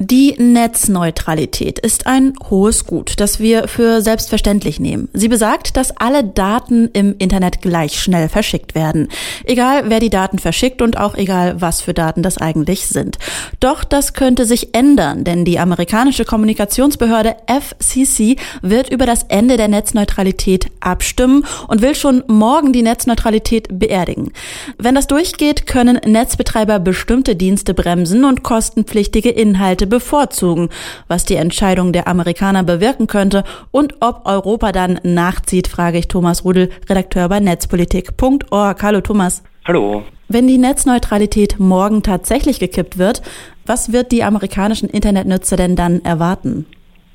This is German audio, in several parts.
Die Netzneutralität ist ein hohes Gut, das wir für selbstverständlich nehmen. Sie besagt, dass alle Daten im Internet gleich schnell verschickt werden. Egal, wer die Daten verschickt und auch egal, was für Daten das eigentlich sind. Doch das könnte sich ändern, denn die amerikanische Kommunikationsbehörde FCC wird über das Ende der Netzneutralität abstimmen und will schon morgen die Netzneutralität beerdigen. Wenn das durchgeht, können Netzbetreiber bestimmte Dienste bremsen und kostenpflichtige Inhalte bevorzugen, was die Entscheidung der Amerikaner bewirken könnte und ob Europa dann nachzieht, frage ich Thomas Rudel, Redakteur bei netzpolitik.org. Hallo Thomas. Hallo. Wenn die Netzneutralität morgen tatsächlich gekippt wird, was wird die amerikanischen Internetnutzer denn dann erwarten?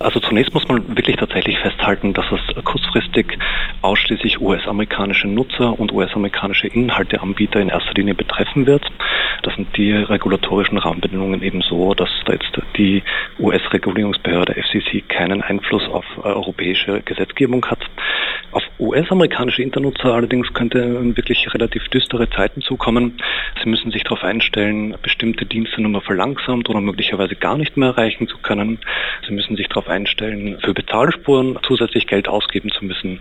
Also zunächst muss man wirklich tatsächlich festhalten, dass es kurzfristig ausschließlich US-amerikanische Nutzer und US-amerikanische Inhalteanbieter in erster Linie betreffen wird. Das sind die regulatorischen Rahmenbedingungen eben so, dass da jetzt die US-Regulierungsbehörde FCC keinen Einfluss auf europäische Gesetzgebung hat. Auf US-amerikanische Internutzer allerdings könnte wirklich relativ düstere Zeiten zukommen. Sie müssen sich darauf einstellen, bestimmte Dienste nur mal verlangsamt oder möglicherweise gar nicht mehr erreichen zu können. Sie müssen sich darauf einstellen, für Bezahlspuren zusätzlich Geld ausgeben zu müssen.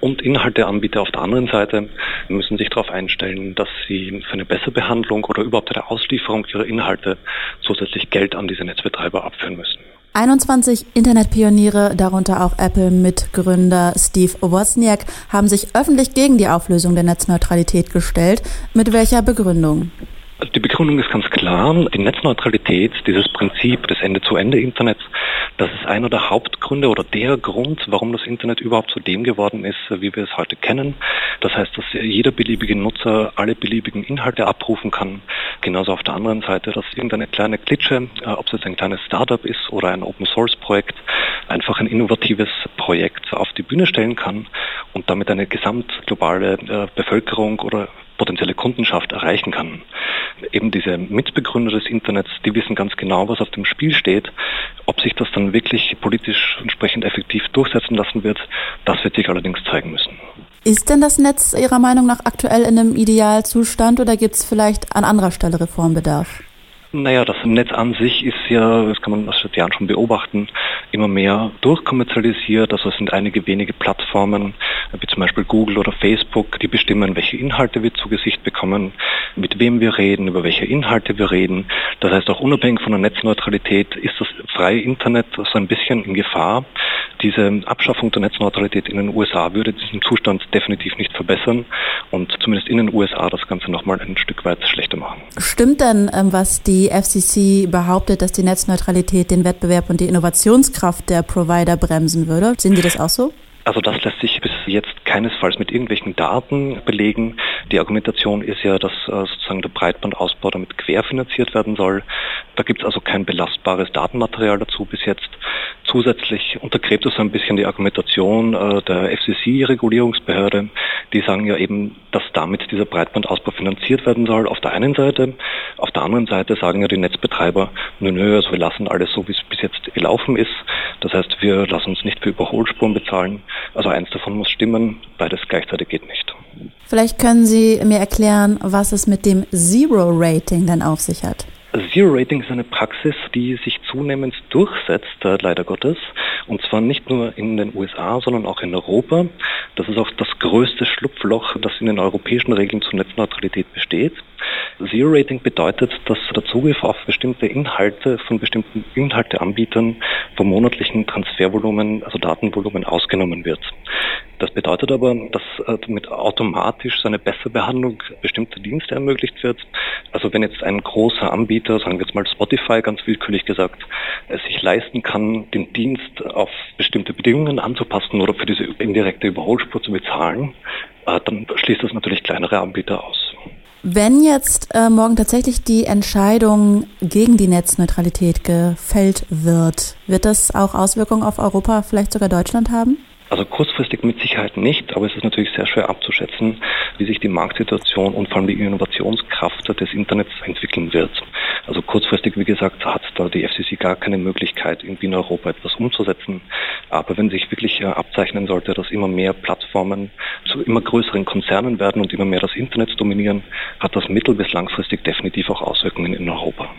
Und Inhalteanbieter auf der anderen Seite müssen sich darauf einstellen, dass sie für eine bessere Behandlung oder überhaupt eine Auslieferung ihrer Inhalte zusätzlich Geld an diese Netzbetreiber abführen müssen. 21 Internetpioniere, darunter auch Apple-Mitgründer Steve Wozniak, haben sich öffentlich gegen die Auflösung der Netzneutralität gestellt. Mit welcher Begründung? Also die Begründung ist ganz klar. Die Netzneutralität, dieses Prinzip des Ende-zu-Ende-Internets, das ist einer der Hauptgründe oder der Grund, warum das Internet überhaupt zu dem geworden ist, wie wir es heute kennen. Das heißt, dass jeder beliebige Nutzer alle beliebigen Inhalte abrufen kann. Genauso auf der anderen Seite, dass irgendeine kleine Klitsche, äh, ob es jetzt ein kleines Startup ist oder ein Open-Source-Projekt, einfach ein innovatives Projekt auf die Bühne stellen kann und damit eine gesamtglobale äh, Bevölkerung oder potenzielle Kundenschaft erreichen kann. Eben diese Mitbegründer des Internets, die wissen ganz genau, was auf dem Spiel steht. Ob sich das dann wirklich politisch entsprechend effektiv durchsetzen lassen wird, das wird sich allerdings zeigen müssen. Ist denn das Netz Ihrer Meinung nach aktuell in einem Idealzustand oder gibt es vielleicht an anderer Stelle Reformbedarf? Naja, das Netz an sich ist ja, das kann man seit Jahren schon beobachten, immer mehr durchkommerzialisiert. Also es sind einige wenige Plattformen, wie zum Beispiel Google oder Facebook, die bestimmen, welche Inhalte wir zu Gesicht bekommen, mit wem wir reden, über welche Inhalte wir reden. Das heißt, auch unabhängig von der Netzneutralität ist das freie Internet so ein bisschen in Gefahr. Diese Abschaffung der Netzneutralität in den USA würde diesen Zustand definitiv nicht verbessern und zumindest in den USA das Ganze nochmal ein Stück weit schlechter machen. Stimmt denn, ähm, was die FCC behauptet, dass die Netzneutralität den Wettbewerb und die Innovationskraft der Provider bremsen würde? Sehen Sie das auch so? Also das lässt sich bis jetzt keinesfalls mit irgendwelchen Daten belegen. Die Argumentation ist ja, dass äh, sozusagen der Breitbandausbau damit querfinanziert werden soll. Da gibt es also kein belastbares Datenmaterial dazu bis jetzt. Zusätzlich untergräbt es ein bisschen die Argumentation äh, der FCC-Regulierungsbehörde. Die sagen ja eben, dass damit dieser Breitbandausbau finanziert werden soll auf der einen Seite. Auf der anderen Seite sagen ja die Netzbetreiber, nö, nö, also wir lassen alles so, wie es bis jetzt gelaufen ist. Das heißt, wir lassen uns nicht für Überholspuren bezahlen. Also eins davon muss stimmen, beides gleichzeitig geht nicht. Vielleicht können Sie mir erklären, was es mit dem Zero-Rating dann auf sich hat. Zero Rating ist eine Praxis, die sich zunehmend durchsetzt, äh, leider Gottes. Und zwar nicht nur in den USA, sondern auch in Europa. Das ist auch das größte Schlupfloch, das in den europäischen Regeln zur Netzneutralität besteht. Zero Rating bedeutet, dass der Zugriff auf bestimmte Inhalte von bestimmten Inhalteanbietern vom monatlichen Transfervolumen, also Datenvolumen ausgenommen wird. Das bedeutet aber, dass äh, damit automatisch so eine bessere Behandlung bestimmter Dienste ermöglicht wird. Also wenn jetzt ein großer Anbieter, sagen wir jetzt mal Spotify ganz willkürlich gesagt, es sich leisten kann, den Dienst auf bestimmte Bedingungen anzupassen oder für diese indirekte Überholspur zu bezahlen, äh, dann schließt das natürlich kleinere Anbieter aus. Wenn jetzt äh, morgen tatsächlich die Entscheidung gegen die Netzneutralität gefällt wird, wird das auch Auswirkungen auf Europa, vielleicht sogar Deutschland haben? Also kurzfristig mit Sicherheit nicht, aber es ist natürlich sehr schwer abzuschätzen, wie sich die Marktsituation und vor allem die Innovationskraft des Internets entwickeln wird. Also kurzfristig, wie gesagt, hat da die FCC gar keine Möglichkeit, irgendwie in Europa etwas umzusetzen. Aber wenn sich wirklich äh, abzeichnen sollte, dass immer mehr Plattformen zu immer größeren Konzernen werden und immer mehr das Internet dominieren, hat das mittel- bis langfristig definitiv auch Auswirkungen in Europa.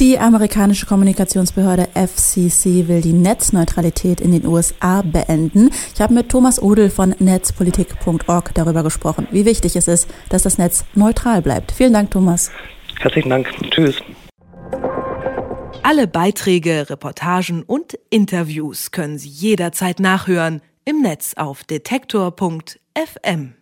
Die amerikanische Kommunikationsbehörde FCC will die Netzneutralität in den USA beenden. Ich habe mit Thomas Odel von netzpolitik.org darüber gesprochen, wie wichtig es ist, dass das Netz neutral bleibt. Vielen Dank, Thomas. Herzlichen Dank. Tschüss. Alle Beiträge, Reportagen und Interviews können Sie jederzeit nachhören im Netz auf detektor.fm.